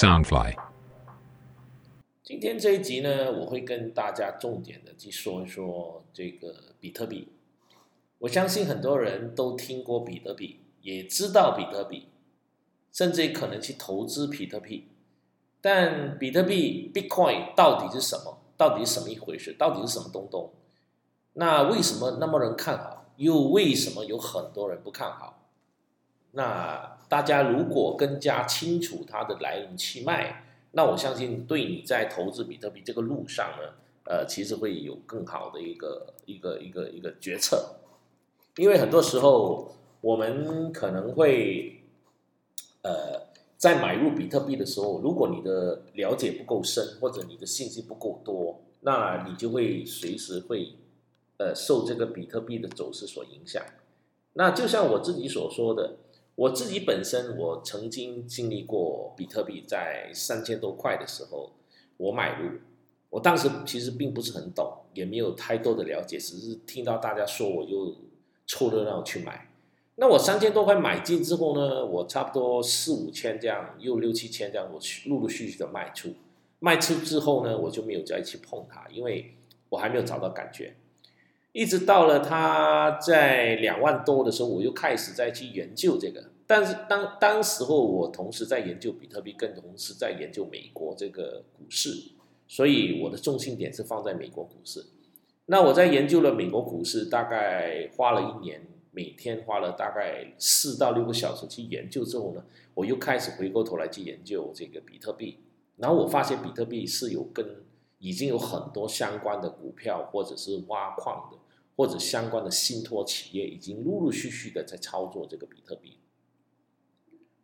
Soundfly。今天这一集呢，我会跟大家重点的去说一说这个比特币。我相信很多人都听过比特币，也知道比特币，甚至可能去投资比特币。但比特币 （Bitcoin） 到底是什么？到底是什么一回事？到底是什么东东？那为什么那么人看好？又为什么有很多人不看好？那大家如果更加清楚它的来龙去脉，那我相信对你在投资比特币这个路上呢，呃，其实会有更好的一个一个一个一个决策。因为很多时候我们可能会，呃，在买入比特币的时候，如果你的了解不够深，或者你的信息不够多，那你就会随时会。呃，受这个比特币的走势所影响，那就像我自己所说的，我自己本身我曾经经历过比特币在三千多块的时候，我买入，我当时其实并不是很懂，也没有太多的了解，只是听到大家说，我就凑热闹去买。那我三千多块买进之后呢，我差不多四五千这样，又六七千这样，我陆陆续续的卖出，卖出之后呢，我就没有再去碰它，因为我还没有找到感觉。一直到了它在两万多的时候，我又开始再去研究这个。但是当当时候我同时在研究比特币，跟同时在研究美国这个股市，所以我的重心点是放在美国股市。那我在研究了美国股市，大概花了一年，每天花了大概四到六个小时去研究之后呢，我又开始回过头来去研究这个比特币。然后我发现比特币是有跟已经有很多相关的股票或者是挖矿的。或者相关的信托企业已经陆陆续续的在操作这个比特币。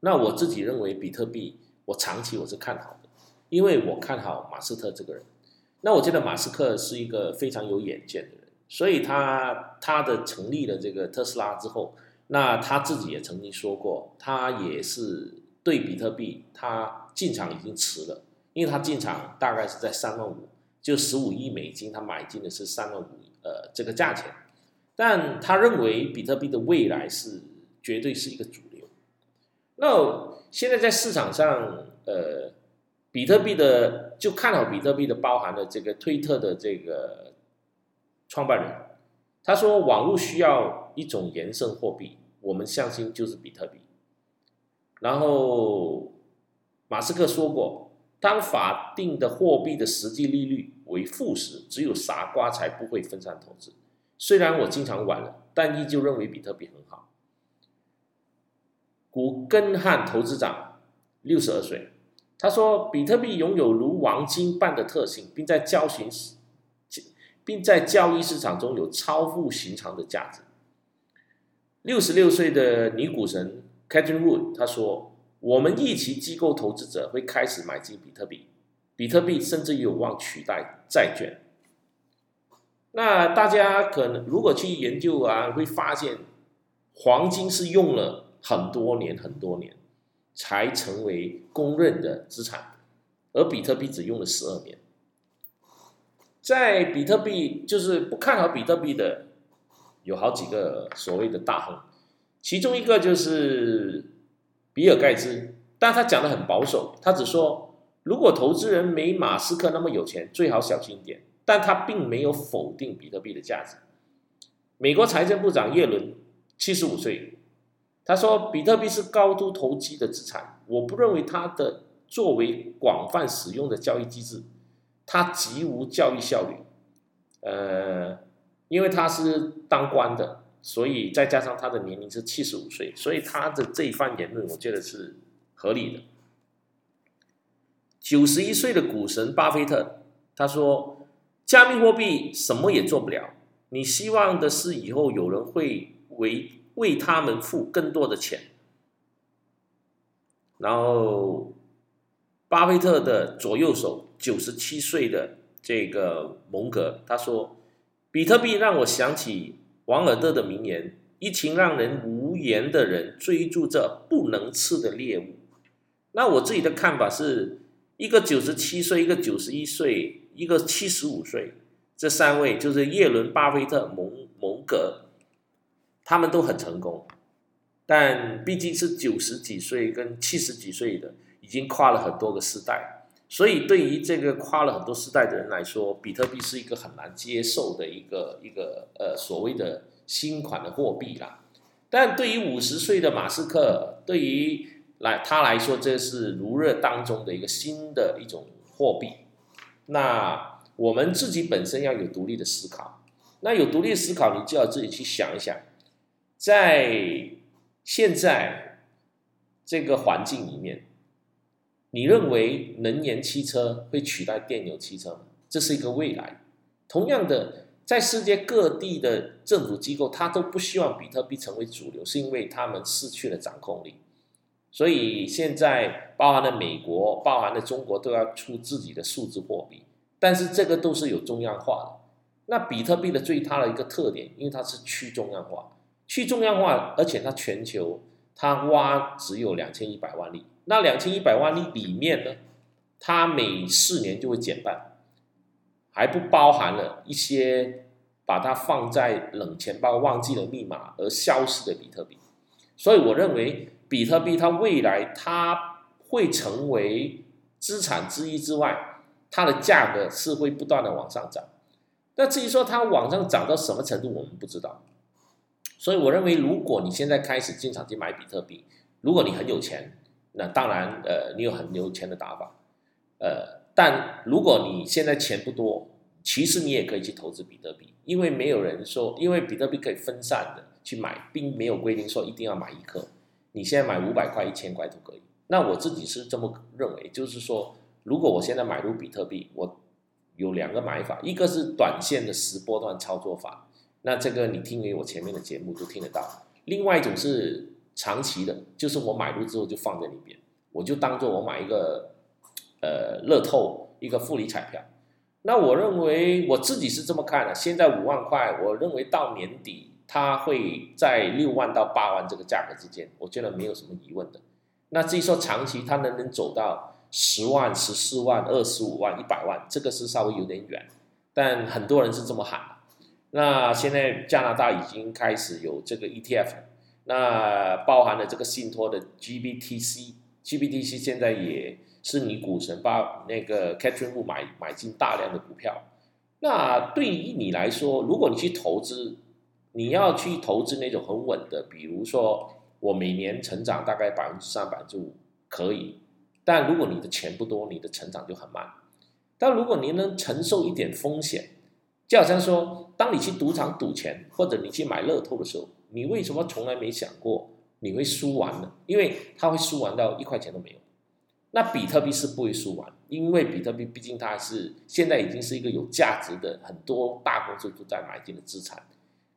那我自己认为比特币，我长期我是看好的，因为我看好马斯克这个人。那我觉得马斯克是一个非常有远见的人，所以他他的成立了这个特斯拉之后，那他自己也曾经说过，他也是对比特币他进场已经迟了，因为他进场大概是在三万五，就十五亿美金，他买进的是三万五。呃，这个价钱，但他认为比特币的未来是绝对是一个主流。那现在在市场上，呃，比特币的就看好比特币的，包含了这个推特的这个创办人，他说网络需要一种延伸货币，我们相信就是比特币。然后马斯克说过，当法定的货币的实际利率。为负时，只有傻瓜才不会分散投资。虽然我经常玩了，但依旧认为比特币很好。古根汉投资长六十二岁，他说：“比特币拥有如黄金般的特性，并在交行并在交易市场中有超乎寻常的价值。”六十六岁的女股神 Catherine Wood 他说：“我们预期机构投资者会开始买进比特币。”比特币甚至有望取代债券。那大家可能如果去研究啊，会发现黄金是用了很多年很多年才成为公认的资产，而比特币只用了十二年。在比特币就是不看好比特币的有好几个所谓的大亨，其中一个就是比尔盖茨，但他讲的很保守，他只说。如果投资人没马斯克那么有钱，最好小心一点。但他并没有否定比特币的价值。美国财政部长耶伦七十五岁，他说：“比特币是高度投机的资产，我不认为它的作为广泛使用的交易机制，它极无交易效率。呃，因为他是当官的，所以再加上他的年龄是七十五岁，所以他的这一番言论，我觉得是合理的。”九十一岁的股神巴菲特他说：“加密货币什么也做不了，你希望的是以后有人会为为他们付更多的钱。”然后，巴菲特的左右手九十七岁的这个蒙格他说：“比特币让我想起王尔德的名言：一群让人无言的人追逐着不能吃的猎物。”那我自己的看法是。一个九十七岁，一个九十一岁，一个七十五岁，这三位就是耶伦、巴菲特、蒙蒙格，他们都很成功，但毕竟是九十几岁跟七十几岁的，已经跨了很多个时代，所以对于这个跨了很多时代的人来说，比特币是一个很难接受的一个一个呃所谓的新款的货币啦。但对于五十岁的马斯克，对于来他来说，这是如热当中的一个新的一种货币。那我们自己本身要有独立的思考，那有独立思考，你就要自己去想一想，在现在这个环境里面，你认为能源汽车会取代电油汽车吗？这是一个未来。同样的，在世界各地的政府机构，他都不希望比特币成为主流，是因为他们失去了掌控力。所以现在，包含了美国，包含了中国，都要出自己的数字货币。但是这个都是有中央化的。那比特币的最大的一个特点，因为它是去中央化，去中央化，而且它全球它挖只有两千一百万粒。那两千一百万粒里面呢，它每四年就会减半，还不包含了一些把它放在冷钱包忘记了密码而消失的比特币。所以我认为，比特币它未来它会成为资产之一之外。它的价格是会不断的往上涨，那至于说它往上涨到什么程度，我们不知道。所以我认为，如果你现在开始进场去买比特币，如果你很有钱，那当然，呃，你有很有钱的打法，呃，但如果你现在钱不多，其实你也可以去投资比特币，因为没有人说，因为比特币可以分散的去买，并没有规定说一定要买一颗，你现在买五百块、一千块都可以。那我自己是这么认为，就是说。如果我现在买入比特币，我有两个买法，一个是短线的十波段操作法，那这个你听我前面的节目都听得到；另外一种是长期的，就是我买入之后就放在里边，我就当做我买一个呃乐透一个复利彩票。那我认为我自己是这么看的，现在五万块，我认为到年底它会在六万到八万这个价格之间，我觉得没有什么疑问的。那至于说长期它能不能走到？十万、十四万、二十五万、一百万，这个是稍微有点远，但很多人是这么喊的。那现在加拿大已经开始有这个 ETF，那包含了这个信托的 GBTC，GBTC 现在也是你股神把那个 Catherine Wu 买买进大量的股票。那对于你来说，如果你去投资，你要去投资那种很稳的，比如说我每年成长大概百分之三、百分之五，可以。但如果你的钱不多，你的成长就很慢。但如果你能承受一点风险，就好像说，当你去赌场赌钱，或者你去买乐透的时候，你为什么从来没想过你会输完呢？因为它会输完到一块钱都没有。那比特币是不会输完，因为比特币毕竟它是现在已经是一个有价值的，很多大公司都在买进的资产。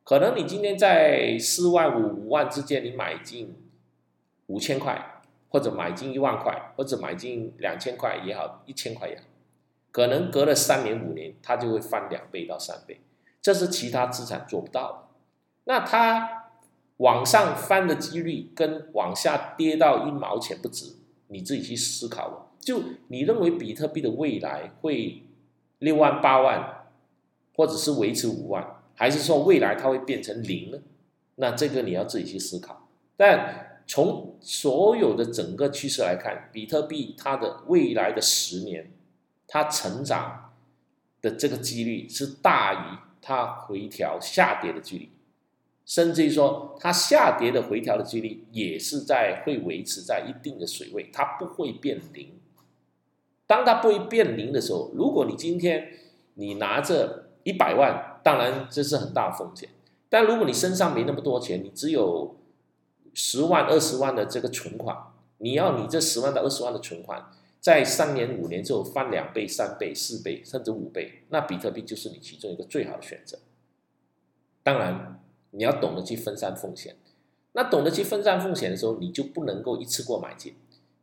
可能你今天在四万五、五万之间，你买进五千块。或者买进一万块，或者买进两千块也好，一千块也好，可能隔了三年五年，它就会翻两倍到三倍，这是其他资产做不到的。那它往上翻的几率跟往下跌到一毛钱不值，你自己去思考。就你认为比特币的未来会六万八万，或者是维持五万，还是说未来它会变成零呢？那这个你要自己去思考。但从所有的整个趋势来看，比特币它的未来的十年，它成长的这个几率是大于它回调下跌的几率，甚至于说它下跌的回调的几率也是在会维持在一定的水位，它不会变零。当它不会变零的时候，如果你今天你拿着一百万，当然这是很大风险，但如果你身上没那么多钱，你只有。十万、二十万的这个存款，你要你这十万到二十万的存款，在三年、五年之后翻两倍、三倍、四倍，甚至五倍，那比特币就是你其中一个最好的选择。当然，你要懂得去分散风险。那懂得去分散风险的时候，你就不能够一次过买进。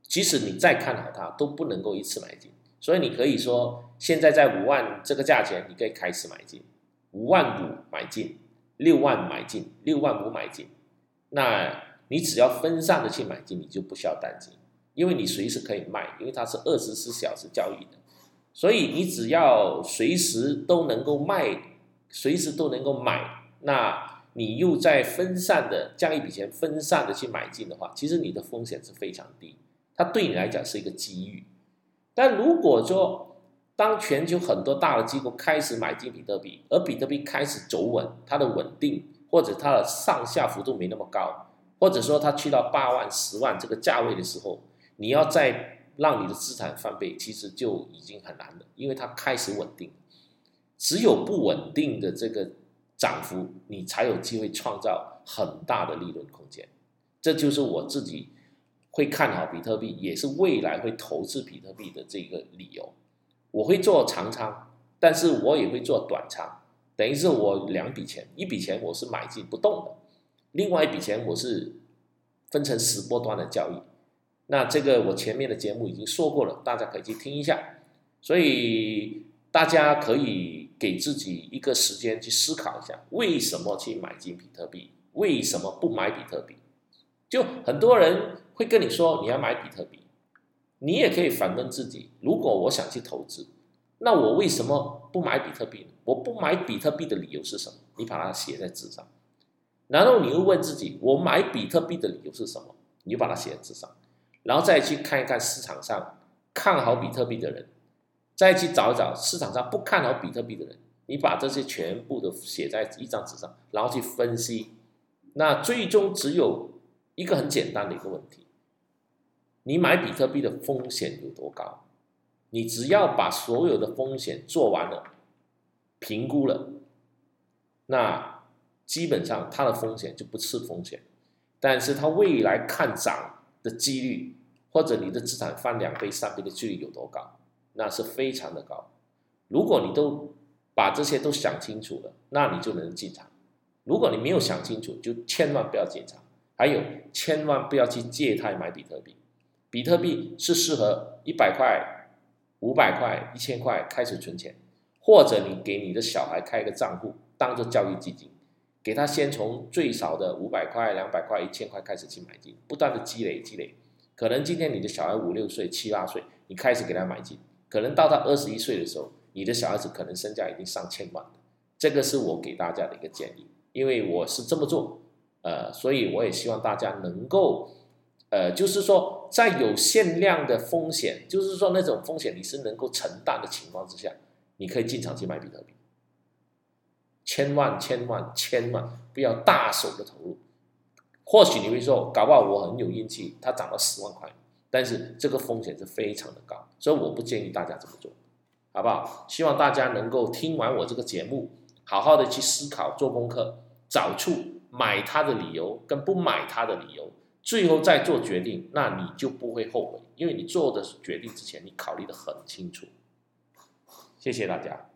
即使你再看好它，都不能够一次买进。所以你可以说，现在在五万这个价钱，你可以开始买进，五万五买进，六万买进，六万五买进，那。你只要分散的去买进，你就不需要担心，因为你随时可以卖，因为它是二十四小时交易的，所以你只要随时都能够卖，随时都能够买，那你又在分散的将一笔钱分散的去买进的话，其实你的风险是非常低，它对你来讲是一个机遇。但如果说当全球很多大的机构开始买进比特币，而比特币开始走稳，它的稳定或者它的上下幅度没那么高，或者说它去到八万、十万这个价位的时候，你要再让你的资产翻倍，其实就已经很难了，因为它开始稳定。只有不稳定的这个涨幅，你才有机会创造很大的利润空间。这就是我自己会看好比特币，也是未来会投资比特币的这个理由。我会做长仓，但是我也会做短仓，等于是我两笔钱，一笔钱我是买进不动的，另外一笔钱我是分成十波段的交易。那这个我前面的节目已经说过了，大家可以去听一下。所以大家可以给自己一个时间去思考一下，为什么去买进比特币？为什么不买比特币？就很多人会跟你说你要买比特币。你也可以反问自己：如果我想去投资，那我为什么不买比特币呢？我不买比特币的理由是什么？你把它写在纸上。然后你又问自己：我买比特币的理由是什么？你就把它写在纸上。然后再去看一看市场上看好比特币的人，再去找一找市场上不看好比特币的人。你把这些全部都写在一张纸上，然后去分析。那最终只有一个很简单的一个问题。你买比特币的风险有多高？你只要把所有的风险做完了，评估了，那基本上它的风险就不是风险。但是它未来看涨的几率，或者你的资产翻两倍、三倍的几率有多高？那是非常的高。如果你都把这些都想清楚了，那你就能进场。如果你没有想清楚，就千万不要进场。还有，千万不要去借贷买比特币。比特币是适合一百块、五百块、一千块开始存钱，或者你给你的小孩开一个账户，当做教育基金，给他先从最少的五百块、两百块、一千块开始去买进，不断的积累积累。可能今天你的小孩五六岁、七八岁，你开始给他买进，可能到他二十一岁的时候，你的小孩子可能身价已经上千万了。这个是我给大家的一个建议，因为我是这么做，呃，所以我也希望大家能够。呃，就是说，在有限量的风险，就是说那种风险你是能够承担的情况之下，你可以进场去买比特币。千万千万千万不要大手的投入。或许你会说，搞不好我很有运气，它涨了十万块，但是这个风险是非常的高，所以我不建议大家这么做，好不好？希望大家能够听完我这个节目，好好的去思考、做功课，找出买它的理由跟不买它的理由。最后再做决定，那你就不会后悔，因为你做的决定之前，你考虑的很清楚。谢谢大家。